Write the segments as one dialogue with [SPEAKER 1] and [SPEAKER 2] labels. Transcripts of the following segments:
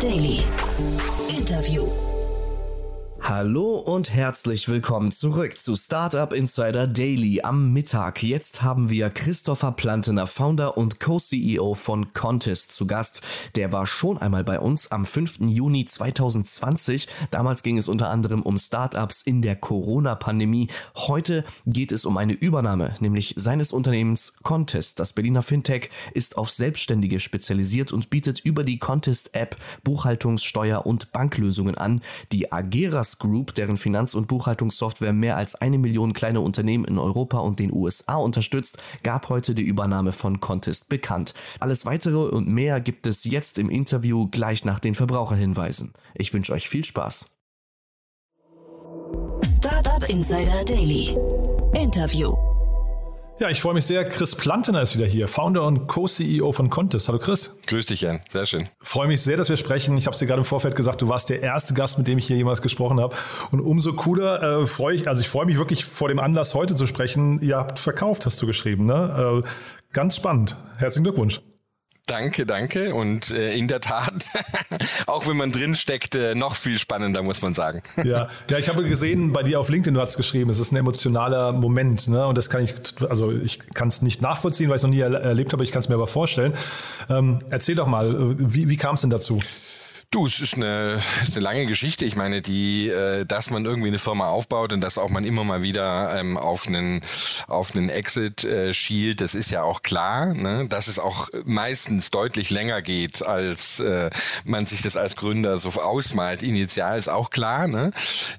[SPEAKER 1] Daily. Interview.
[SPEAKER 2] Hallo und herzlich willkommen zurück zu Startup Insider Daily am Mittag. Jetzt haben wir Christopher Plantener, Founder und Co-CEO von Contest zu Gast. Der war schon einmal bei uns am 5. Juni 2020. Damals ging es unter anderem um Startups in der Corona-Pandemie. Heute geht es um eine Übernahme, nämlich seines Unternehmens Contest. Das Berliner Fintech ist auf Selbstständige spezialisiert und bietet über die Contest-App Buchhaltungs-, Steuer- und Banklösungen an. Die Ageras Group, deren Finanz- und Buchhaltungssoftware mehr als eine Million kleine Unternehmen in Europa und den USA unterstützt, gab heute die Übernahme von Contest bekannt. Alles weitere und mehr gibt es jetzt im Interview gleich nach den Verbraucherhinweisen. Ich wünsche euch viel Spaß.
[SPEAKER 1] Startup Insider Daily. Interview.
[SPEAKER 3] Ja, ich freue mich sehr. Chris Plantener ist wieder hier, Founder und Co-CEO von Contest. Hallo Chris.
[SPEAKER 4] Grüß dich, Jan. Sehr schön.
[SPEAKER 3] Freue mich sehr, dass wir sprechen. Ich habe es dir gerade im Vorfeld gesagt, du warst der erste Gast, mit dem ich hier jemals gesprochen habe. Und umso cooler äh, freue ich, also ich freue mich wirklich vor dem Anlass heute zu sprechen. Ihr habt verkauft, hast du geschrieben. Ne? Äh, ganz spannend. Herzlichen Glückwunsch.
[SPEAKER 4] Danke, danke. Und äh, in der Tat, auch wenn man drin steckt, äh, noch viel spannender, muss man sagen.
[SPEAKER 3] Ja, ja, ich habe gesehen bei dir auf LinkedIn, du hast geschrieben, es ist ein emotionaler Moment, ne? Und das kann ich, also ich kann es nicht nachvollziehen, weil ich es noch nie erlebt habe, ich kann es mir aber vorstellen. Ähm, erzähl doch mal, wie, wie kam es denn dazu?
[SPEAKER 4] Du, es ist eine, ist eine lange Geschichte. Ich meine, die, äh, dass man irgendwie eine Firma aufbaut und dass auch man immer mal wieder ähm, auf einen auf einen Exit äh, schielt, das ist ja auch klar. Ne? Dass es auch meistens deutlich länger geht, als äh, man sich das als Gründer so ausmalt. Initial ist auch klar. Ne?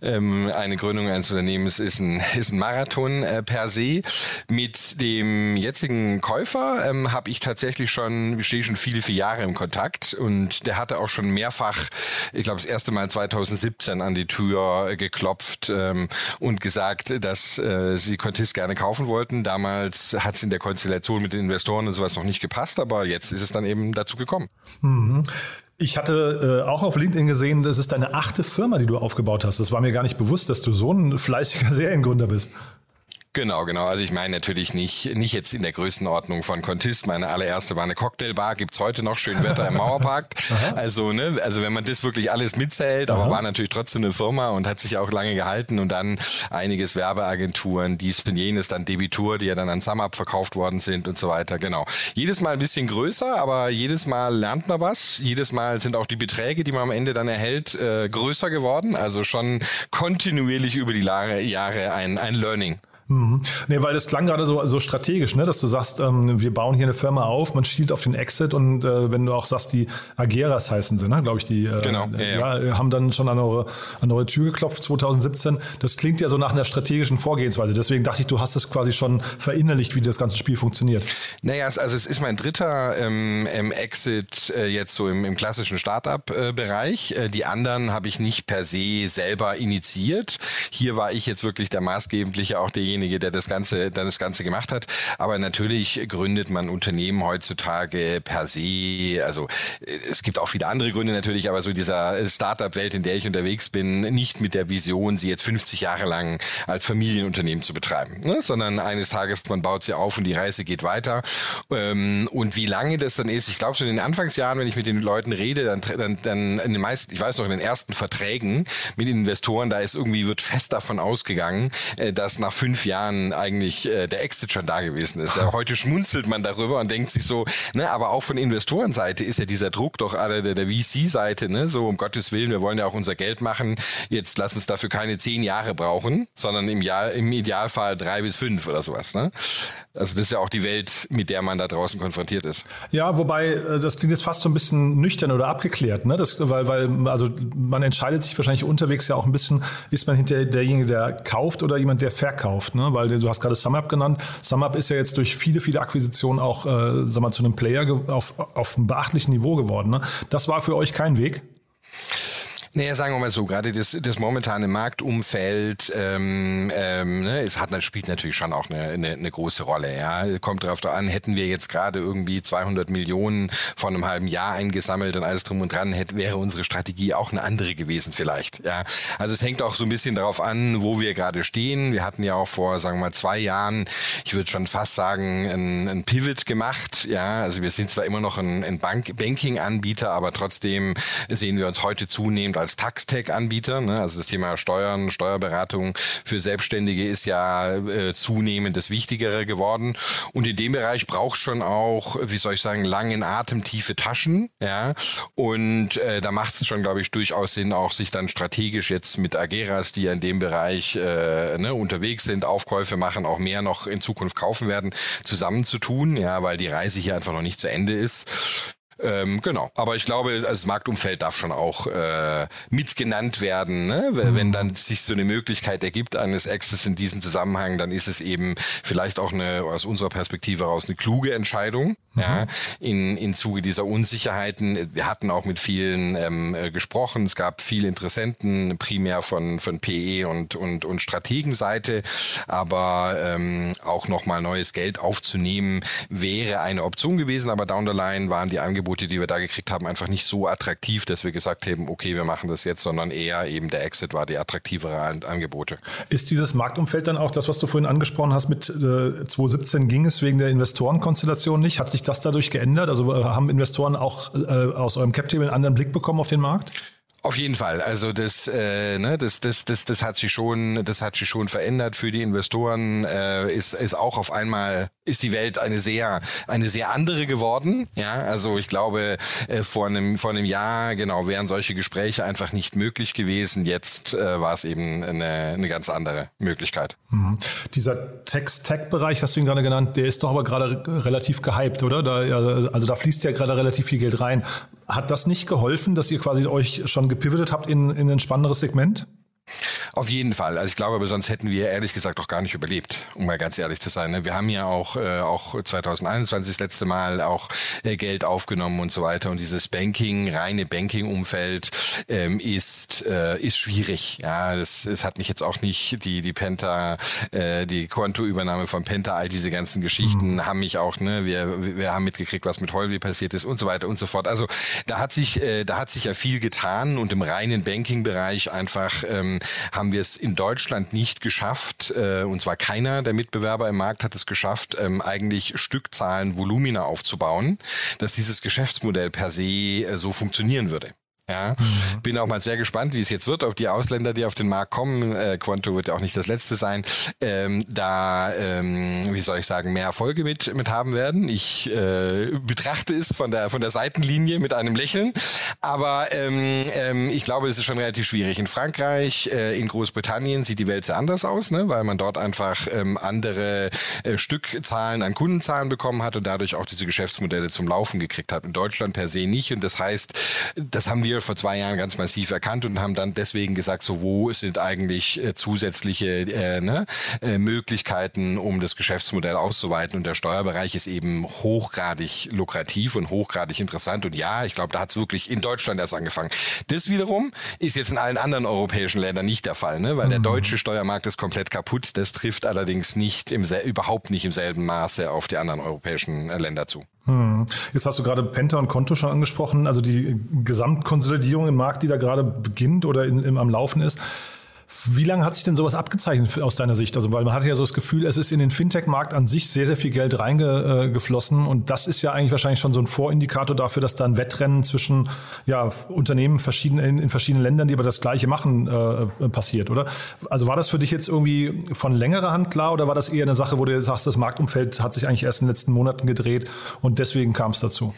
[SPEAKER 4] Ähm, eine Gründung eines Unternehmens ist ein ist ein Marathon äh, per se. Mit dem jetzigen Käufer ähm, habe ich tatsächlich schon stehe schon viele viele Jahre im Kontakt und der hatte auch schon mehrfach mehrfach, ich glaube das erste Mal 2017 an die Tür geklopft ähm, und gesagt, dass äh, sie Contist gerne kaufen wollten. Damals hat es in der Konstellation mit den Investoren und sowas noch nicht gepasst, aber jetzt ist es dann eben dazu gekommen.
[SPEAKER 3] Mhm. Ich hatte äh, auch auf LinkedIn gesehen, das ist deine achte Firma, die du aufgebaut hast. Das war mir gar nicht bewusst, dass du so ein fleißiger Seriengründer bist.
[SPEAKER 4] Genau, genau. Also ich meine natürlich nicht, nicht jetzt in der Größenordnung von Contist. Meine allererste war eine Cocktailbar, gibt's heute noch, schön Wetter im Mauerpark. also, ne, also wenn man das wirklich alles mitzählt, aber war natürlich trotzdem eine Firma und hat sich auch lange gehalten und dann einiges Werbeagenturen, dies und jenes, dann Debitur, die ja dann an SumUp verkauft worden sind und so weiter. Genau. Jedes Mal ein bisschen größer, aber jedes Mal lernt man was. Jedes Mal sind auch die Beträge, die man am Ende dann erhält, äh, größer geworden. Also schon kontinuierlich über die Jahre ein, ein Learning.
[SPEAKER 3] Mhm. Nee, weil das klang gerade so, so strategisch, ne? dass du sagst, ähm, wir bauen hier eine Firma auf, man schielt auf den Exit und äh, wenn du auch sagst, die Ageras heißen sie, ne? glaube ich, die äh,
[SPEAKER 4] genau,
[SPEAKER 3] ja, ja. haben dann schon an eure, an eure Tür geklopft 2017. Das klingt ja so nach einer strategischen Vorgehensweise. Deswegen dachte ich, du hast es quasi schon verinnerlicht, wie das ganze Spiel funktioniert.
[SPEAKER 4] Naja, also es ist mein dritter ähm, Exit äh, jetzt so im, im klassischen Startup-Bereich. Äh, die anderen habe ich nicht per se selber initiiert. Hier war ich jetzt wirklich der maßgebliche, auch derjenige, derjenige, der das Ganze, der das Ganze gemacht hat. Aber natürlich gründet man Unternehmen heutzutage per se. Also äh, es gibt auch viele andere Gründe natürlich, aber so dieser Startup-Welt, in der ich unterwegs bin, nicht mit der Vision, sie jetzt 50 Jahre lang als Familienunternehmen zu betreiben, ne? sondern eines Tages man baut sie auf und die Reise geht weiter. Ähm, und wie lange das dann ist, ich glaube schon in den Anfangsjahren, wenn ich mit den Leuten rede, dann, dann, dann in den meisten, ich weiß noch in den ersten Verträgen mit Investoren, da ist irgendwie wird fest davon ausgegangen, äh, dass nach fünf Jahren eigentlich äh, der Exit schon da gewesen ist. Ja, heute schmunzelt man darüber und denkt sich so, ne, aber auch von Investorenseite ist ja dieser Druck doch alle der, der VC-Seite, ne, so um Gottes Willen, wir wollen ja auch unser Geld machen, jetzt lass uns dafür keine zehn Jahre brauchen, sondern im, Jahr, im Idealfall drei bis fünf oder sowas. Ne? Also das ist ja auch die Welt, mit der man da draußen konfrontiert ist.
[SPEAKER 3] Ja, wobei äh, das klingt jetzt fast so ein bisschen nüchtern oder abgeklärt, ne? Das, weil, weil also man entscheidet sich wahrscheinlich unterwegs ja auch ein bisschen, ist man hinter derjenige, der kauft oder jemand, der verkauft, ne? Weil du hast gerade SumUp genannt. SumUp ist ja jetzt durch viele, viele Akquisitionen auch, äh, sag mal, zu einem Player auf, auf einem beachtlichen Niveau geworden. Ne? Das war für euch kein Weg?
[SPEAKER 4] Naja, sagen wir mal so, gerade das, das momentane Marktumfeld, ähm, ähm, ne, es hat, spielt natürlich schon auch eine, eine, eine große Rolle. Ja, kommt darauf an, hätten wir jetzt gerade irgendwie 200 Millionen von einem halben Jahr eingesammelt und alles drum und dran, hätte, wäre unsere Strategie auch eine andere gewesen vielleicht. Ja, also es hängt auch so ein bisschen darauf an, wo wir gerade stehen. Wir hatten ja auch vor, sagen wir mal, zwei Jahren, ich würde schon fast sagen, ein, ein Pivot gemacht. Ja, also wir sind zwar immer noch ein, ein Bank Banking-Anbieter, aber trotzdem sehen wir uns heute zunehmend als Tax-Tech-Anbieter. Ne? Also das Thema Steuern, Steuerberatung für Selbstständige ist ja äh, zunehmend das Wichtigere geworden. Und in dem Bereich braucht schon auch, wie soll ich sagen, langen Atem, tiefe Taschen. Ja, und äh, da macht es schon, glaube ich, durchaus Sinn, auch sich dann strategisch jetzt mit Ageras, die ja in dem Bereich äh, ne, unterwegs sind, Aufkäufe machen, auch mehr noch in Zukunft kaufen werden, zusammenzutun. Ja, weil die Reise hier einfach noch nicht zu Ende ist. Ähm, genau, aber ich glaube, das Marktumfeld darf schon auch äh, mitgenannt werden. Ne? Mhm. Wenn dann sich so eine Möglichkeit ergibt eines Access in diesem Zusammenhang, dann ist es eben vielleicht auch eine aus unserer Perspektive heraus eine kluge Entscheidung. Mhm. Ja, in, in Zuge dieser Unsicherheiten. Wir hatten auch mit vielen ähm, äh, gesprochen. Es gab viele Interessenten, primär von, von PE und, und, und Strategenseite. Aber ähm, auch nochmal neues Geld aufzunehmen, wäre eine Option gewesen. Aber down the line waren die Angebote Angebote, die wir da gekriegt haben, einfach nicht so attraktiv, dass wir gesagt haben, okay, wir machen das jetzt, sondern eher eben der Exit war die attraktivere Angebote.
[SPEAKER 3] Ist dieses Marktumfeld dann auch das, was du vorhin angesprochen hast, mit äh, 2017 ging es wegen der Investorenkonstellation nicht? Hat sich das dadurch geändert? Also äh, haben Investoren auch äh, aus eurem Cap-Table einen anderen Blick bekommen auf den Markt?
[SPEAKER 4] Auf jeden Fall. Also das, äh, ne, das, das, das, das hat sich schon, das hat sich schon verändert für die Investoren. Äh, ist, ist auch auf einmal ist die Welt eine sehr, eine sehr andere geworden. Ja, also ich glaube äh, vor einem, vor einem Jahr genau wären solche Gespräche einfach nicht möglich gewesen. Jetzt äh, war es eben eine, eine ganz andere Möglichkeit.
[SPEAKER 3] Mhm. Dieser Text-Tech-Bereich, hast du ihn gerade genannt, der ist doch aber gerade relativ gehypt, oder? Da, also da fließt ja gerade relativ viel Geld rein. Hat das nicht geholfen, dass ihr quasi euch schon gepivotet habt in, in ein spannenderes Segment?
[SPEAKER 4] Auf jeden Fall. Also ich glaube, aber sonst hätten wir ehrlich gesagt auch gar nicht überlebt, um mal ganz ehrlich zu sein. Ne? Wir haben ja auch, äh, auch 2021 das letzte Mal auch äh, Geld aufgenommen und so weiter. Und dieses Banking, reine Banking-Umfeld ähm, ist, äh, ist schwierig. Ja, das, das hat mich jetzt auch nicht, die, die Penta, äh, die Kontoübernahme von Penta, all diese ganzen Geschichten mhm. haben mich auch, ne, wir, wir haben mitgekriegt, was mit Holvi passiert ist und so weiter und so fort. Also da hat sich, äh, da hat sich ja viel getan und im reinen Banking-Bereich einfach ähm, haben wir es in Deutschland nicht geschafft, äh, und zwar keiner der Mitbewerber im Markt hat es geschafft, ähm, eigentlich Stückzahlen, Volumina aufzubauen, dass dieses Geschäftsmodell per se äh, so funktionieren würde. Ja, bin auch mal sehr gespannt, wie es jetzt wird, ob die Ausländer, die auf den Markt kommen, äh, Quanto wird auch nicht das letzte sein, ähm, da, ähm, wie soll ich sagen, mehr Erfolge mit, mit haben werden. Ich äh, betrachte es von der, von der Seitenlinie mit einem Lächeln, aber ähm, ähm, ich glaube, es ist schon relativ schwierig. In Frankreich, äh, in Großbritannien sieht die Welt sehr anders aus, ne? weil man dort einfach ähm, andere äh, Stückzahlen an Kundenzahlen bekommen hat und dadurch auch diese Geschäftsmodelle zum Laufen gekriegt hat. In Deutschland per se nicht und das heißt, das haben wir wir vor zwei Jahren ganz massiv erkannt und haben dann deswegen gesagt, so wo sind eigentlich äh, zusätzliche äh, ne, äh, Möglichkeiten, um das Geschäftsmodell auszuweiten. Und der Steuerbereich ist eben hochgradig lukrativ und hochgradig interessant. Und ja, ich glaube, da hat es wirklich in Deutschland erst angefangen. Das wiederum ist jetzt in allen anderen europäischen Ländern nicht der Fall, ne? weil mhm. der deutsche Steuermarkt ist komplett kaputt. Das trifft allerdings nicht im überhaupt nicht im selben Maße auf die anderen europäischen äh, Länder zu.
[SPEAKER 3] Hm. Jetzt hast du gerade Penta und Konto schon angesprochen, also die Gesamtkonsolidierung im Markt, die da gerade beginnt oder in, im, am Laufen ist. Wie lange hat sich denn sowas abgezeichnet aus deiner Sicht? Also, weil man hatte ja so das Gefühl, es ist in den Fintech-Markt an sich sehr, sehr viel Geld reingeflossen. Und das ist ja eigentlich wahrscheinlich schon so ein Vorindikator dafür, dass da ein Wettrennen zwischen ja, Unternehmen verschieden, in, in verschiedenen Ländern, die aber das Gleiche machen, äh, passiert, oder? Also war das für dich jetzt irgendwie von längerer Hand klar oder war das eher eine Sache, wo du sagst, das Marktumfeld hat sich eigentlich erst in den letzten Monaten gedreht und deswegen kam es dazu?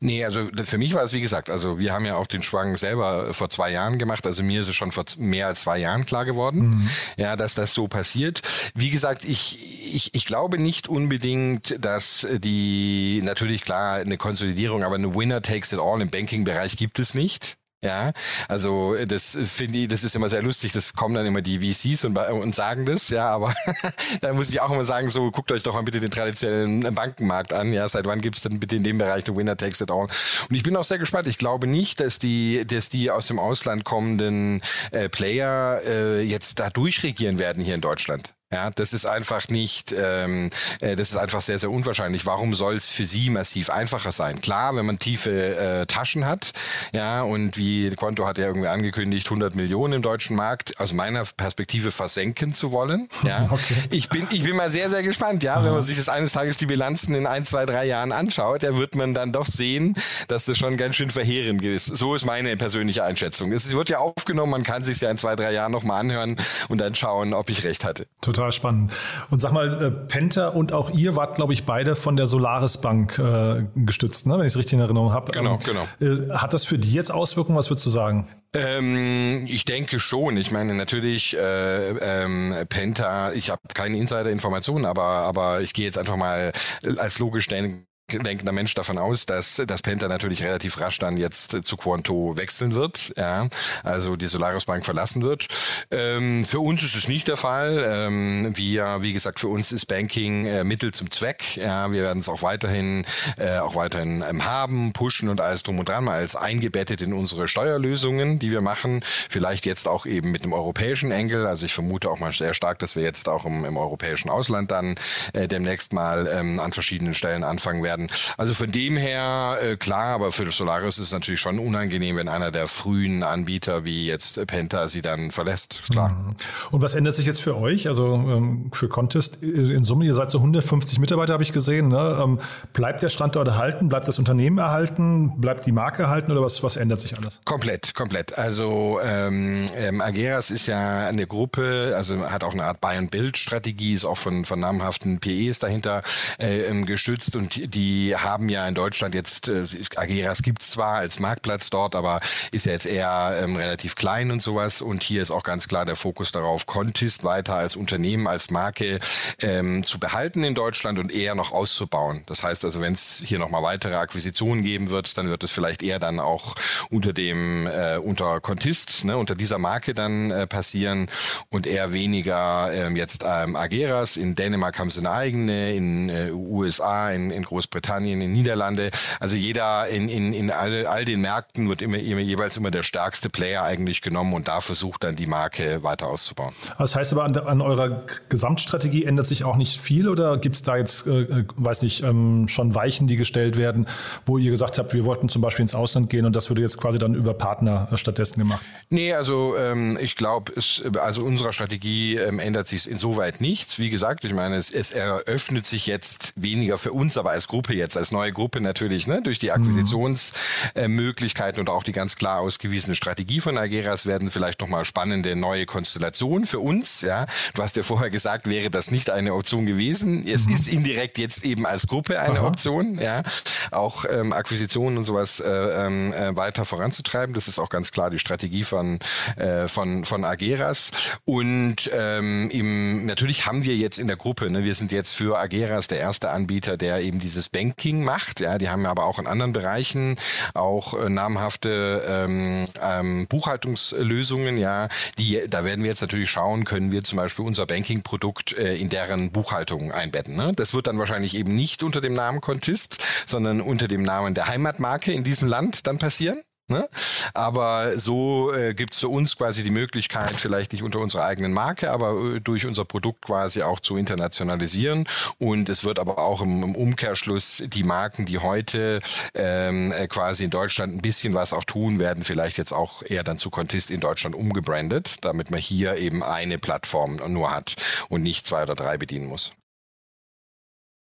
[SPEAKER 4] Nee, also für mich war es wie gesagt, also wir haben ja auch den Schwang selber vor zwei Jahren gemacht. Also mir ist es schon vor mehr als zwei Jahren klar geworden, mhm. ja, dass das so passiert. Wie gesagt, ich, ich, ich glaube nicht unbedingt, dass die, natürlich klar, eine Konsolidierung, aber eine Winner takes it all im Banking-Bereich gibt es nicht. Ja, also das finde ich, das ist immer sehr lustig. Das kommen dann immer die VCs und, und sagen das, ja, aber da muss ich auch immer sagen, so guckt euch doch mal bitte den traditionellen Bankenmarkt an. Ja, seit wann gibt's denn bitte in dem Bereich eine Winner takes it all? Und ich bin auch sehr gespannt. Ich glaube nicht, dass die, dass die aus dem Ausland kommenden äh, Player äh, jetzt da durchregieren werden hier in Deutschland. Ja, das ist einfach nicht, ähm, äh, das ist einfach sehr, sehr unwahrscheinlich. Warum soll es für Sie massiv einfacher sein? Klar, wenn man tiefe äh, Taschen hat, ja, und wie Quanto hat ja irgendwie angekündigt, 100 Millionen im deutschen Markt aus meiner Perspektive versenken zu wollen. Ja, okay. ich bin, ich bin mal sehr, sehr gespannt. Ja, Aha. wenn man sich das eines Tages die Bilanzen in ein, zwei, drei Jahren anschaut, da wird man dann doch sehen, dass das schon ganz schön verheerend ist. So ist meine persönliche Einschätzung. Es wird ja aufgenommen, man kann sich ja in zwei, drei Jahren nochmal anhören und dann schauen, ob ich recht hatte.
[SPEAKER 3] Total total spannend. Und sag mal, äh, Penta und auch ihr wart, glaube ich, beide von der Solaris Bank äh, gestützt, ne? wenn ich es richtig in Erinnerung habe.
[SPEAKER 4] Genau,
[SPEAKER 3] ähm, genau. Äh, hat das für die jetzt Auswirkungen? Was würdest du sagen?
[SPEAKER 4] Ähm, ich denke schon. Ich meine natürlich äh, ähm, Penta. Ich habe keine Insider-Informationen, aber aber ich gehe jetzt einfach mal als logisch denken denkender Mensch davon aus, dass das Penta natürlich relativ rasch dann jetzt zu Quanto wechseln wird, ja, also die Solaris Bank verlassen wird. Ähm, für uns ist es nicht der Fall. Ähm, wir, wie gesagt, für uns ist Banking äh, Mittel zum Zweck. Ja, wir werden es auch weiterhin, äh, auch weiterhin ähm, haben, pushen und alles drum und dran, mal als eingebettet in unsere Steuerlösungen, die wir machen. Vielleicht jetzt auch eben mit dem europäischen Engel. Also ich vermute auch mal sehr stark, dass wir jetzt auch im, im europäischen Ausland dann äh, demnächst mal ähm, an verschiedenen Stellen anfangen werden werden. Also von dem her äh, klar, aber für Solaris ist es natürlich schon unangenehm, wenn einer der frühen Anbieter wie jetzt Penta sie dann verlässt. Klar. Mhm.
[SPEAKER 3] Und was ändert sich jetzt für euch? Also ähm, für Contest in Summe, ihr seid so 150 Mitarbeiter, habe ich gesehen. Ne? Ähm, bleibt der Standort erhalten? Bleibt das Unternehmen erhalten? Bleibt die Marke erhalten oder was, was ändert sich alles?
[SPEAKER 4] Komplett, komplett. Also ähm, ähm, Ageras ist ja eine Gruppe, also hat auch eine Art Buy-and-Build-Strategie, ist auch von, von namhaften PEs dahinter äh, ähm, gestützt und die die haben ja in Deutschland jetzt, äh, Ageras gibt es zwar als Marktplatz dort, aber ist ja jetzt eher ähm, relativ klein und sowas. Und hier ist auch ganz klar der Fokus darauf, Contist weiter als Unternehmen, als Marke ähm, zu behalten in Deutschland und eher noch auszubauen. Das heißt also, wenn es hier nochmal weitere Akquisitionen geben wird, dann wird es vielleicht eher dann auch unter dem, äh, unter Contist, ne, unter dieser Marke dann äh, passieren und eher weniger ähm, jetzt ähm, Ageras. In Dänemark haben sie eine eigene, in äh, USA, in, in Großbritannien Großbritannien, in Niederlande. Also jeder in, in, in all, all den Märkten wird immer, immer jeweils immer der stärkste Player eigentlich genommen und da versucht dann die Marke weiter auszubauen.
[SPEAKER 3] Das heißt aber an, an eurer Gesamtstrategie ändert sich auch nicht viel oder gibt es da jetzt, äh, äh, weiß nicht, ähm, schon Weichen, die gestellt werden, wo ihr gesagt habt, wir wollten zum Beispiel ins Ausland gehen und das würde jetzt quasi dann über Partner äh, stattdessen gemacht?
[SPEAKER 4] Nee, also ähm, ich glaube, also unserer Strategie ähm, ändert sich insoweit nichts. Wie gesagt, ich meine, es, es eröffnet sich jetzt weniger für uns, aber als Gruppe Gruppe jetzt, als neue Gruppe natürlich, ne, durch die Akquisitionsmöglichkeiten mhm. und auch die ganz klar ausgewiesene Strategie von Ageras werden vielleicht nochmal spannende neue Konstellationen für uns. Ja, du hast ja vorher gesagt, wäre das nicht eine Option gewesen. Es mhm. ist indirekt jetzt eben als Gruppe eine Aha. Option, ja, auch ähm, Akquisitionen und sowas äh, ähm, äh, weiter voranzutreiben. Das ist auch ganz klar die Strategie von äh, von von Ageras und ähm, im, natürlich haben wir jetzt in der Gruppe, ne, wir sind jetzt für Ageras der erste Anbieter, der eben dieses Banking macht. Ja, die haben aber auch in anderen Bereichen auch äh, namhafte ähm, ähm, Buchhaltungslösungen. Ja, die da werden wir jetzt natürlich schauen, können wir zum Beispiel unser Banking-Produkt äh, in deren Buchhaltung einbetten. Ne? Das wird dann wahrscheinlich eben nicht unter dem Namen Contist, sondern unter dem Namen der Heimatmarke in diesem Land dann passieren. Ne? Aber so äh, gibt es für uns quasi die Möglichkeit, vielleicht nicht unter unserer eigenen Marke, aber äh, durch unser Produkt quasi auch zu internationalisieren. Und es wird aber auch im, im Umkehrschluss die Marken, die heute ähm, äh, quasi in Deutschland ein bisschen was auch tun, werden vielleicht jetzt auch eher dann zu Contist in Deutschland umgebrandet, damit man hier eben eine Plattform nur hat und nicht zwei oder drei bedienen muss.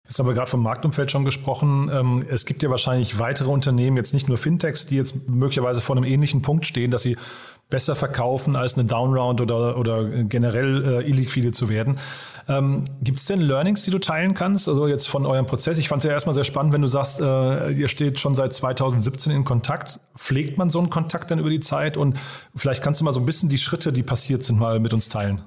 [SPEAKER 3] Jetzt haben wir gerade vom Marktumfeld schon gesprochen. Ähm, es gibt ja wahrscheinlich weitere Unternehmen, jetzt nicht nur Fintechs, die jetzt möglicherweise vor einem ähnlichen Punkt stehen, dass sie besser verkaufen als eine Downround oder, oder generell äh, illiquide zu werden. Ähm, Gibt es denn Learnings, die du teilen kannst? Also jetzt von eurem Prozess. Ich fand es ja erstmal sehr spannend, wenn du sagst, äh, ihr steht schon seit 2017 in Kontakt. Pflegt man so einen Kontakt dann über die Zeit? Und vielleicht kannst du mal so ein bisschen die Schritte, die passiert sind, mal mit uns teilen.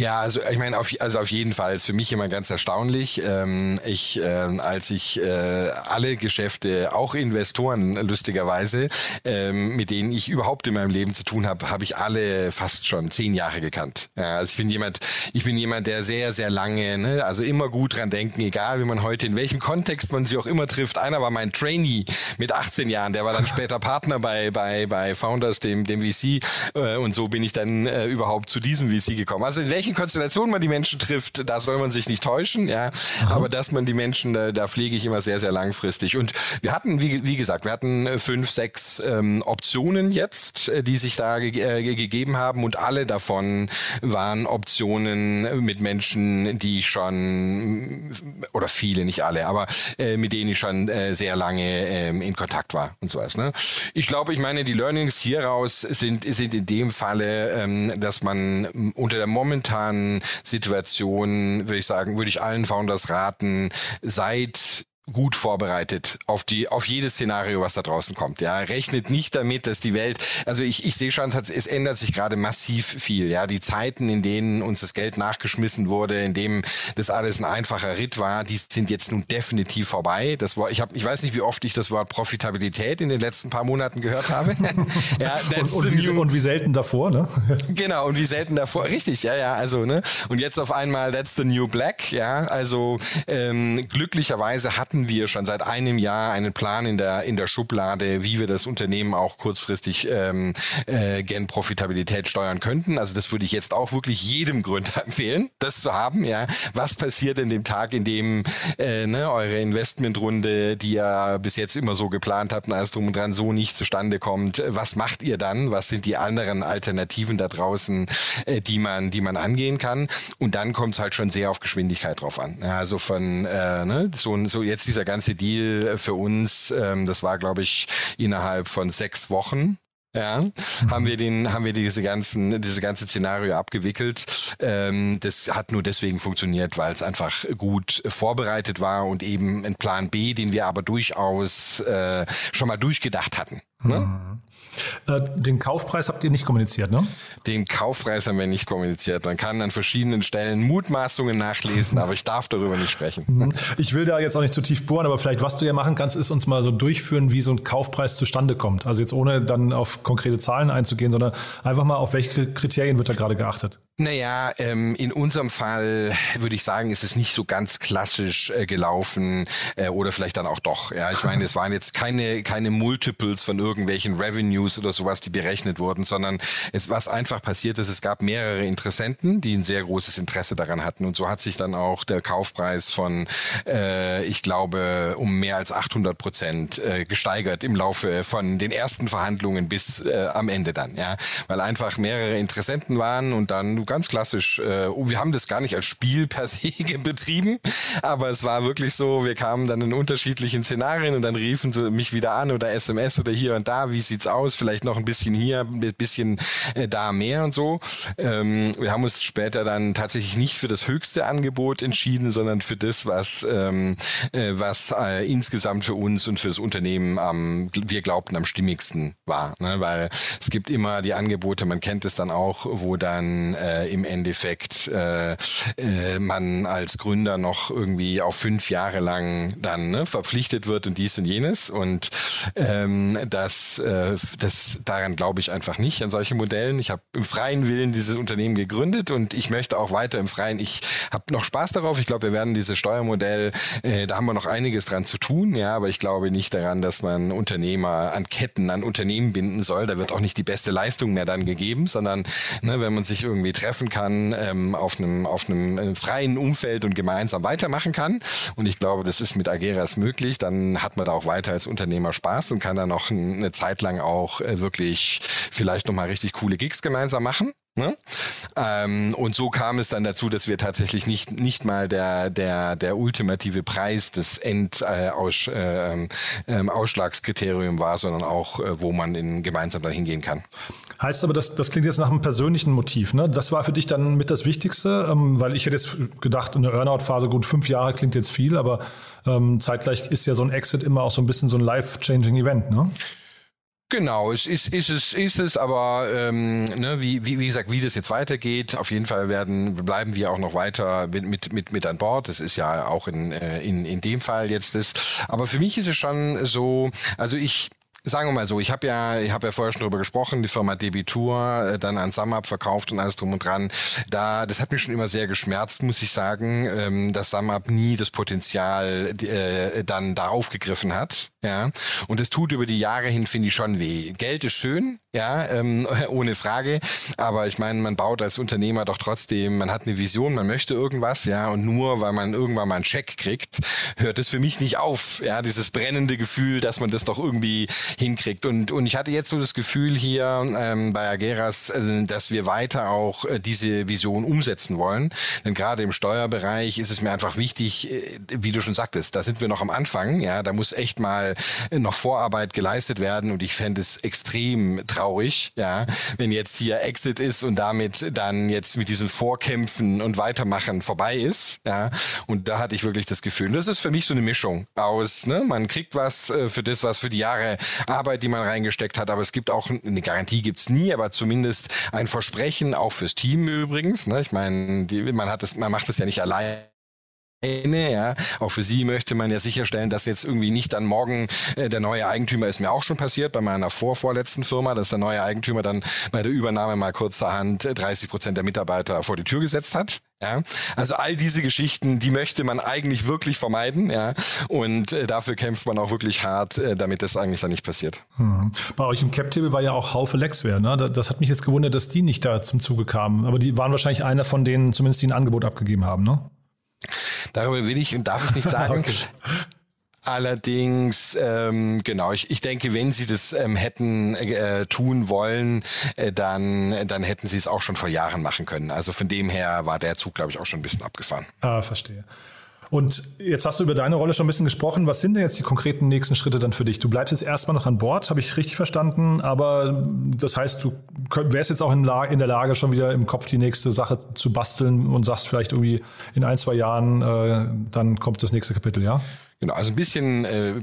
[SPEAKER 4] Ja, also ich meine, auf, also auf jeden Fall ist für mich immer ganz erstaunlich. Ähm, ich, äh, als ich äh, alle Geschäfte, auch Investoren lustigerweise, ähm, mit denen ich überhaupt in meinem Leben zu tun habe, habe ich alle fast schon zehn Jahre gekannt. Ja, also ich bin jemand, ich bin jemand, der sehr, sehr lange, ne, also immer gut dran denken, egal wie man heute in welchem Kontext man sie auch immer trifft. Einer war mein Trainee mit 18 Jahren, der war dann später Partner bei bei bei Founders, dem dem VC, äh, und so bin ich dann äh, überhaupt zu diesem VC gekommen. Also in welchem welchen Konstellationen man die Menschen trifft, da soll man sich nicht täuschen, ja. Aha. Aber dass man die Menschen, da, da pflege ich immer sehr, sehr langfristig. Und wir hatten, wie, wie gesagt, wir hatten äh, fünf, sechs ähm, Optionen jetzt, äh, die sich da ge äh, gegeben haben und alle davon waren Optionen mit Menschen, die schon oder viele, nicht alle, aber äh, mit denen ich schon äh, sehr lange äh, in Kontakt war und sowas. Ne? Ich glaube, ich meine, die Learnings hieraus sind, sind in dem Falle, ähm, dass man unter der momentanen momentanen Situation, würde ich sagen, würde ich allen Founders raten, seid gut vorbereitet auf die auf jedes Szenario, was da draußen kommt. Ja, rechnet nicht damit, dass die Welt, also ich, ich sehe schon, es ändert sich gerade massiv viel. Ja, die Zeiten, in denen uns das Geld nachgeschmissen wurde, in dem das alles ein einfacher Ritt war, die sind jetzt nun definitiv vorbei. Das Wort, ich habe, ich weiß nicht, wie oft ich das Wort Profitabilität in den letzten paar Monaten gehört habe.
[SPEAKER 3] ja, und, und, wie, und, wie, selten davor, ne?
[SPEAKER 4] genau und wie selten davor, richtig, ja, ja, also ne. Und jetzt auf einmal that's the new black. Ja, also ähm, glücklicherweise hatten hatten wir schon seit einem Jahr einen Plan in der, in der Schublade, wie wir das Unternehmen auch kurzfristig ähm, äh, gen Profitabilität steuern könnten. Also das würde ich jetzt auch wirklich jedem Gründer empfehlen, das zu haben. Ja, was passiert in dem Tag, in dem äh, ne, eure Investmentrunde, die ihr bis jetzt immer so geplant habt, und alles drum und dran, so nicht zustande kommt? Was macht ihr dann? Was sind die anderen Alternativen da draußen, äh, die man, die man angehen kann? Und dann kommt es halt schon sehr auf Geschwindigkeit drauf an. Ja, also von äh, ne, so, so jetzt dieser ganze Deal für uns, ähm, das war, glaube ich, innerhalb von sechs Wochen. Ja, mhm. haben wir den, haben wir diese ganzen, diese ganze Szenario abgewickelt. Ähm, das hat nur deswegen funktioniert, weil es einfach gut vorbereitet war und eben ein Plan B, den wir aber durchaus äh, schon mal durchgedacht hatten. Ne?
[SPEAKER 3] Mhm. Äh, den Kaufpreis habt ihr nicht kommuniziert, ne?
[SPEAKER 4] Den Kaufpreis haben wir nicht kommuniziert. Man kann an verschiedenen Stellen Mutmaßungen nachlesen, aber ich darf darüber nicht sprechen. Mhm.
[SPEAKER 3] Ich will da jetzt auch nicht zu tief bohren, aber vielleicht, was du ja machen kannst, ist uns mal so durchführen, wie so ein Kaufpreis zustande kommt. Also jetzt ohne dann auf konkrete Zahlen einzugehen, sondern einfach mal, auf welche Kriterien wird da gerade geachtet?
[SPEAKER 4] Naja, ähm, in unserem Fall würde ich sagen, ist es nicht so ganz klassisch äh, gelaufen äh, oder vielleicht dann auch doch. Ja, ich meine, es waren jetzt keine keine Multiples von irgendwelchen Revenues oder sowas, die berechnet wurden, sondern es was einfach passiert ist, es gab mehrere Interessenten, die ein sehr großes Interesse daran hatten und so hat sich dann auch der Kaufpreis von, äh, ich glaube, um mehr als 800 Prozent äh, gesteigert im Laufe von den ersten Verhandlungen bis äh, am Ende dann, ja, weil einfach mehrere Interessenten waren und dann ganz klassisch. Äh, wir haben das gar nicht als Spiel per se betrieben, aber es war wirklich so, wir kamen dann in unterschiedlichen Szenarien und dann riefen sie mich wieder an oder SMS oder hier und da, wie sieht's aus? Vielleicht noch ein bisschen hier, ein bisschen äh, da mehr und so. Ähm, wir haben uns später dann tatsächlich nicht für das höchste Angebot entschieden, sondern für das, was, ähm, äh, was äh, insgesamt für uns und für das Unternehmen am, wir glaubten, am stimmigsten war. Ne? Weil es gibt immer die Angebote, man kennt es dann auch, wo dann äh, äh, im Endeffekt äh, äh, man als Gründer noch irgendwie auf fünf Jahre lang dann ne, verpflichtet wird und dies und jenes. Und ähm, das, äh, das daran glaube ich einfach nicht an solche Modellen. Ich habe im freien Willen dieses Unternehmen gegründet und ich möchte auch weiter im freien. Ich habe noch Spaß darauf. Ich glaube, wir werden dieses Steuermodell, äh, da haben wir noch einiges dran zu tun, ja, aber ich glaube nicht daran, dass man Unternehmer an Ketten, an Unternehmen binden soll. Da wird auch nicht die beste Leistung mehr dann gegeben, sondern ne, wenn man sich irgendwie treffen kann, ähm, auf einem auf einem äh, freien Umfeld und gemeinsam weitermachen kann. Und ich glaube, das ist mit Ageras möglich. Dann hat man da auch weiter als Unternehmer Spaß und kann dann noch eine Zeit lang auch äh, wirklich vielleicht nochmal richtig coole Gigs gemeinsam machen. Ne? Ähm, und so kam es dann dazu, dass wir tatsächlich nicht, nicht mal der, der, der ultimative Preis des Endausschlagskriterium äh, äh, Ausschlagskriterium war, sondern auch, äh, wo man in, gemeinsam dann hingehen kann.
[SPEAKER 3] Heißt aber, das, das klingt jetzt nach einem persönlichen Motiv. Ne? Das war für dich dann mit das Wichtigste, ähm, weil ich hätte jetzt gedacht, in der Earnout-Phase, gut, fünf Jahre klingt jetzt viel, aber ähm, zeitgleich ist ja so ein Exit immer auch so ein bisschen so ein life-changing Event. Ne?
[SPEAKER 4] Genau, es ist, ist es, ist es, aber ähm, ne, wie, wie, wie gesagt, wie das jetzt weitergeht, auf jeden Fall werden bleiben wir auch noch weiter mit, mit, mit, an Bord. Das ist ja auch in, äh, in, in dem Fall jetzt das. Aber für mich ist es schon so, also ich Sagen wir mal so, ich habe ja, ich habe ja vorher schon drüber gesprochen, die Firma Debitur, äh, dann an SumUp verkauft und alles drum und dran. Da, das hat mich schon immer sehr geschmerzt, muss ich sagen, ähm, dass SumUp nie das Potenzial äh, dann da aufgegriffen hat. Ja, und es tut über die Jahre hin, finde ich schon weh. Geld ist schön, ja, ähm, ohne Frage. Aber ich meine, man baut als Unternehmer doch trotzdem, man hat eine Vision, man möchte irgendwas, ja, und nur weil man irgendwann mal einen Scheck kriegt, hört es für mich nicht auf. Ja, dieses brennende Gefühl, dass man das doch irgendwie hinkriegt. Und, und ich hatte jetzt so das Gefühl hier ähm, bei Ageras, äh, dass wir weiter auch äh, diese Vision umsetzen wollen. Denn gerade im Steuerbereich ist es mir einfach wichtig, äh, wie du schon sagtest, da sind wir noch am Anfang. Ja, da muss echt mal noch Vorarbeit geleistet werden. Und ich fände es extrem traurig, ja, wenn jetzt hier Exit ist und damit dann jetzt mit diesen Vorkämpfen und Weitermachen vorbei ist. Ja, und da hatte ich wirklich das Gefühl. Das ist für mich so eine Mischung aus, ne, man kriegt was äh, für das, was für die Jahre Arbeit, die man reingesteckt hat. Aber es gibt auch eine Garantie gibt's nie, aber zumindest ein Versprechen auch fürs Team übrigens. Ne? Ich meine, man hat es, man macht es ja nicht allein ja. Auch für Sie möchte man ja sicherstellen, dass jetzt irgendwie nicht dann morgen äh, der neue Eigentümer ist mir auch schon passiert bei meiner vorvorletzten Firma, dass der neue Eigentümer dann bei der Übernahme mal kurzerhand 30 Prozent der Mitarbeiter vor die Tür gesetzt hat. Ja, also all diese Geschichten, die möchte man eigentlich wirklich vermeiden, ja, und äh, dafür kämpft man auch wirklich hart, äh, damit das eigentlich dann nicht passiert.
[SPEAKER 3] Hm. Bei euch im Cap-Table war ja auch Haufe Lexware, ne? Das, das, hat mich jetzt gewundert, dass die nicht da zum Zuge kamen, aber die waren wahrscheinlich einer von denen, zumindest die ein Angebot abgegeben haben, ne?
[SPEAKER 4] Darüber will ich und darf ich nicht sagen. okay. Allerdings, ähm, genau, ich, ich denke, wenn sie das ähm, hätten äh, tun wollen, äh, dann, dann hätten sie es auch schon vor Jahren machen können. Also von dem her war der Zug, glaube ich, auch schon ein bisschen abgefahren.
[SPEAKER 3] Ah, verstehe. Und jetzt hast du über deine Rolle schon ein bisschen gesprochen. Was sind denn jetzt die konkreten nächsten Schritte dann für dich? Du bleibst jetzt erstmal noch an Bord, habe ich richtig verstanden. Aber das heißt, du wärst jetzt auch in, der Lage, schon wieder im Kopf die nächste Sache zu basteln und sagst vielleicht irgendwie in ein, zwei Jahren, äh, dann kommt das nächste Kapitel, ja?
[SPEAKER 4] Genau, also ein bisschen äh,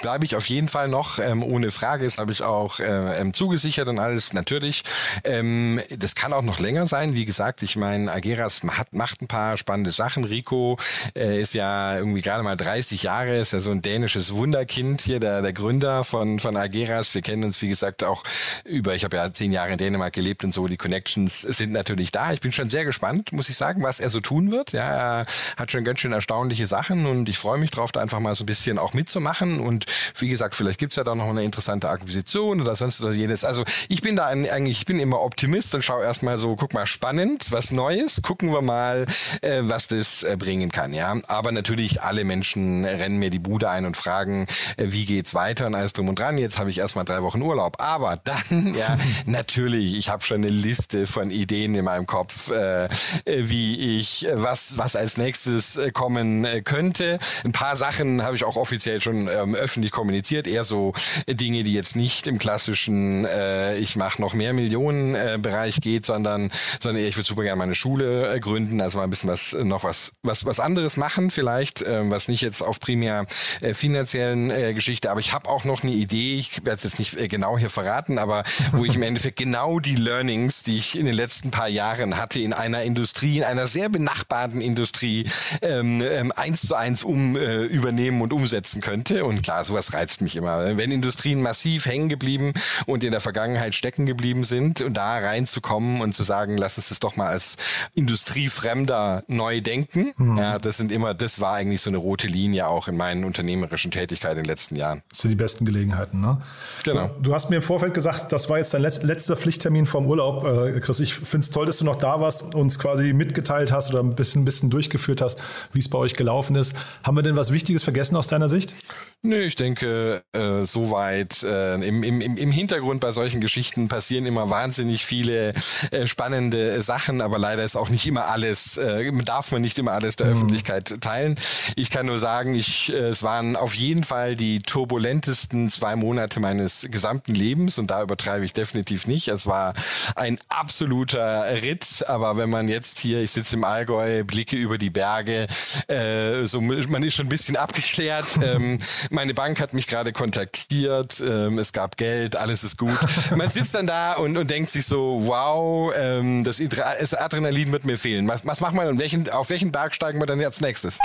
[SPEAKER 4] bleibe ich auf jeden Fall noch, ähm, ohne Frage, das habe ich auch äh, ähm, zugesichert und alles, natürlich. Ähm, das kann auch noch länger sein, wie gesagt, ich meine, Ageras hat, macht ein paar spannende Sachen. Rico äh, ist ja irgendwie gerade mal 30 Jahre, ist ja so ein dänisches Wunderkind hier, der, der Gründer von, von Ageras. Wir kennen uns, wie gesagt, auch über, ich habe ja zehn Jahre in Dänemark gelebt und so, die Connections sind natürlich da. Ich bin schon sehr gespannt, muss ich sagen, was er so tun wird. Ja, er hat schon ganz schön erstaunliche Sachen und ich freue mich drauf, da einfach mal so ein bisschen auch mitzumachen. Und wie gesagt, vielleicht gibt's ja da noch eine interessante Akquisition oder sonst oder jedes. Also ich bin da eigentlich, ich bin immer Optimist und schaue erstmal so, guck mal, spannend, was Neues, gucken wir mal, äh, was das äh, bringen kann. Ja, aber natürlich alle Menschen rennen mir die Bude ein und fragen, äh, wie geht's weiter und alles drum und dran. Jetzt habe ich erstmal drei Wochen Urlaub. Aber dann, ja, natürlich, ich habe schon eine Liste von Ideen in meinem Kopf, äh, äh wie ich, was, was als nächstes äh, kommen äh, könnte. Ein paar Sachen Sachen habe ich auch offiziell schon ähm, öffentlich kommuniziert. Eher so Dinge, die jetzt nicht im klassischen äh, ich mache noch mehr Millionen äh, Bereich geht, sondern sondern eher ich würde super gerne meine Schule äh, gründen, also mal ein bisschen was noch was was was anderes machen vielleicht, äh, was nicht jetzt auf primär äh, finanziellen äh, Geschichte, aber ich habe auch noch eine Idee, ich werde es jetzt nicht äh, genau hier verraten, aber wo ich im Endeffekt genau die Learnings, die ich in den letzten paar Jahren hatte in einer Industrie, in einer sehr benachbarten Industrie ähm, ähm, eins zu eins um äh, über übernehmen und umsetzen könnte. Und klar, sowas reizt mich immer. Wenn Industrien massiv hängen geblieben und in der Vergangenheit stecken geblieben sind und da reinzukommen und zu sagen, lass uns das doch mal als Industriefremder neu denken. Mhm. Ja, das sind immer, das war eigentlich so eine rote Linie auch in meinen unternehmerischen Tätigkeiten in den letzten Jahren.
[SPEAKER 3] Das sind die besten Gelegenheiten, ne?
[SPEAKER 4] Genau.
[SPEAKER 3] Du hast mir im Vorfeld gesagt, das war jetzt dein letzter Pflichttermin vom Urlaub. Äh, Chris, ich finde es toll, dass du noch da warst, uns quasi mitgeteilt hast oder ein bisschen, ein bisschen durchgeführt hast, wie es bei euch gelaufen ist. Haben wir denn was Wichtiges Wichtiges vergessen aus deiner Sicht?
[SPEAKER 4] Nö, ich denke, äh, soweit äh, im, im, im Hintergrund bei solchen Geschichten passieren immer wahnsinnig viele äh, spannende Sachen, aber leider ist auch nicht immer alles, äh, darf man nicht immer alles der mhm. Öffentlichkeit teilen. Ich kann nur sagen, ich, äh, es waren auf jeden Fall die turbulentesten zwei Monate meines gesamten Lebens und da übertreibe ich definitiv nicht. Es war ein absoluter Ritt, aber wenn man jetzt hier, ich sitze im Allgäu, blicke über die Berge, äh, so man ist schon ein bisschen abgeklärt. Ähm, meine Bank hat mich gerade kontaktiert, ähm, es gab Geld, alles ist gut. Man sitzt dann da und, und denkt sich so, wow, ähm, das, das Adrenalin wird mir fehlen. Was, was macht man und welchen, auf welchen Berg steigen wir dann als nächstes?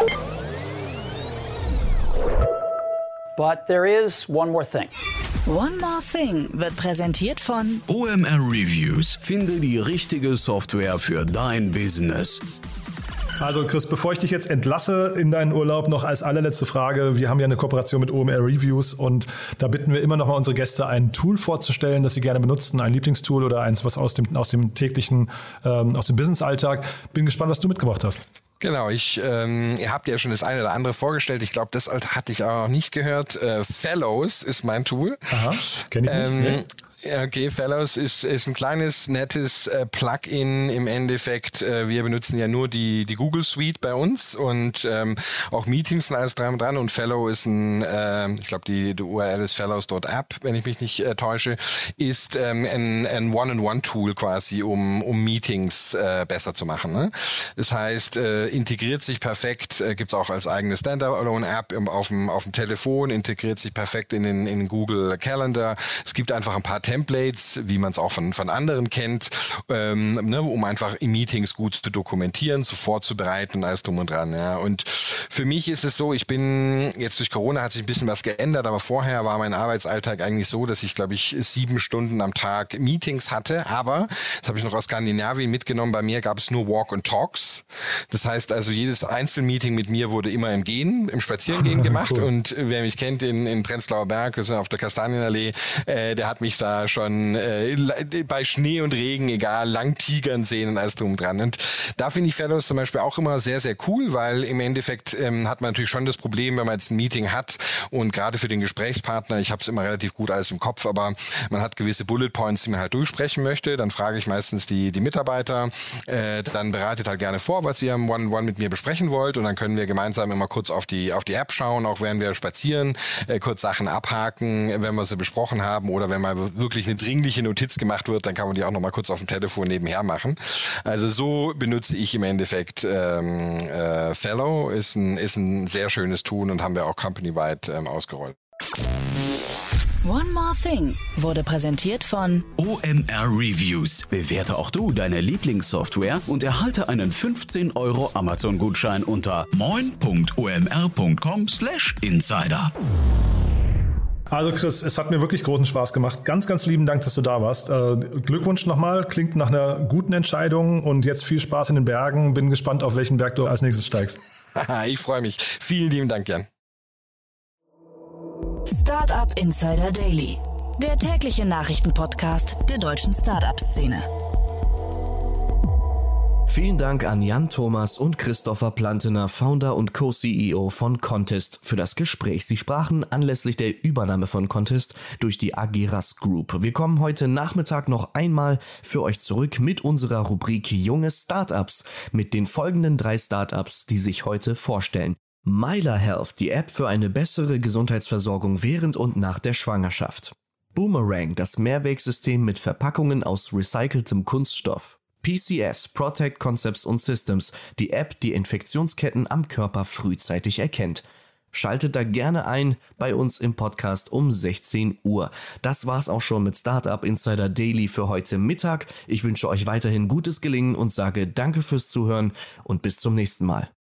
[SPEAKER 1] But there is one more thing. One More Thing wird präsentiert von
[SPEAKER 5] OMR Reviews. Finde die richtige Software für dein Business.
[SPEAKER 3] Also Chris, bevor ich dich jetzt entlasse in deinen Urlaub, noch als allerletzte Frage. Wir haben ja eine Kooperation mit OMR Reviews und da bitten wir immer noch mal unsere Gäste, ein Tool vorzustellen, das sie gerne benutzen, ein Lieblingstool oder eins, was aus dem, aus dem täglichen, ähm, aus dem Business-Alltag. Bin gespannt, was du mitgebracht hast.
[SPEAKER 4] Genau, ich, ähm, ihr habt ja schon das eine oder andere vorgestellt. Ich glaube, das hatte ich auch noch nicht gehört. Äh, Fellows ist mein Tool.
[SPEAKER 3] Aha, kenne ich nicht. Ähm, nee.
[SPEAKER 4] Okay, Fellows ist, ist ein kleines, nettes äh, Plugin im Endeffekt. Äh, wir benutzen ja nur die, die Google Suite bei uns und ähm, auch Meetings und alles dran und dran. Und Fellow ist ein, äh, ich glaube, die, die URL ist fellows.app, wenn ich mich nicht äh, täusche, ist ähm, ein, ein One-on-One-Tool quasi, um, um Meetings äh, besser zu machen. Ne? Das heißt, äh, integriert sich perfekt, äh, gibt auch als eigene Standalone-App auf dem, auf dem Telefon, integriert sich perfekt in den, in den Google Calendar. Es gibt einfach ein paar Templates, wie man es auch von, von anderen kennt, ähm, ne, um einfach in Meetings gut zu dokumentieren, zu vorzubereiten, alles drum und dran. Ja. Und für mich ist es so, ich bin jetzt durch Corona hat sich ein bisschen was geändert, aber vorher war mein Arbeitsalltag eigentlich so, dass ich, glaube ich, sieben Stunden am Tag Meetings hatte. Aber, das habe ich noch aus Skandinavien mitgenommen, bei mir gab es nur Walk and Talks. Das heißt also, jedes Einzelmeeting mit mir wurde immer im Gehen, im Spazierengehen gemacht. cool. Und wer mich kennt in, in Prenzlauer Berg, wir sind auf der Kastanienallee, äh, der hat mich da schon äh, bei Schnee und Regen, egal, lang Tigern sehen und alles drum dran. Und da finde ich Fellows zum Beispiel auch immer sehr, sehr cool, weil im Endeffekt ähm, hat man natürlich schon das Problem, wenn man jetzt ein Meeting hat und gerade für den Gesprächspartner, ich habe es immer relativ gut alles im Kopf, aber man hat gewisse Bullet Points, die man halt durchsprechen möchte, dann frage ich meistens die, die Mitarbeiter, äh, dann bereitet halt gerne vor, was ihr am One-One mit mir besprechen wollt und dann können wir gemeinsam immer kurz auf die, auf die App schauen, auch während wir spazieren, äh, kurz Sachen abhaken, wenn wir sie besprochen haben oder wenn man wirklich wirklich eine dringliche Notiz gemacht wird, dann kann man die auch noch mal kurz auf dem Telefon nebenher machen. Also so benutze ich im Endeffekt ähm, äh, Fellow, ist ein, ist ein sehr schönes Tool und haben wir auch company-wide ähm, ausgerollt.
[SPEAKER 1] One More Thing wurde präsentiert von
[SPEAKER 5] OMR Reviews. Bewerte auch du deine Lieblingssoftware und erhalte einen 15 Euro Amazon-Gutschein unter moin.omr.com/insider.
[SPEAKER 3] Also Chris, es hat mir wirklich großen Spaß gemacht. Ganz, ganz lieben Dank, dass du da warst. Äh, Glückwunsch nochmal, klingt nach einer guten Entscheidung und jetzt viel Spaß in den Bergen. Bin gespannt, auf welchen Berg du als nächstes steigst.
[SPEAKER 4] ich freue mich. Vielen lieben Dank, Jan.
[SPEAKER 1] Startup Insider Daily, der tägliche Nachrichtenpodcast der deutschen Startup-Szene.
[SPEAKER 2] Vielen Dank an Jan Thomas und Christopher Plantener, Founder und Co-CEO von Contest, für das Gespräch. Sie sprachen anlässlich der Übernahme von Contest durch die Ageras Group. Wir kommen heute Nachmittag noch einmal für euch zurück mit unserer Rubrik Junge Startups mit den folgenden drei Startups, die sich heute vorstellen. Myla Health, die App für eine bessere Gesundheitsversorgung während und nach der Schwangerschaft. Boomerang, das Mehrwegsystem mit Verpackungen aus recyceltem Kunststoff. PCS, Protect Concepts und Systems, die App, die Infektionsketten am Körper frühzeitig erkennt. Schaltet da gerne ein bei uns im Podcast um 16 Uhr. Das war's auch schon mit Startup Insider Daily für heute Mittag. Ich wünsche euch weiterhin gutes Gelingen und sage danke fürs Zuhören und bis zum nächsten Mal.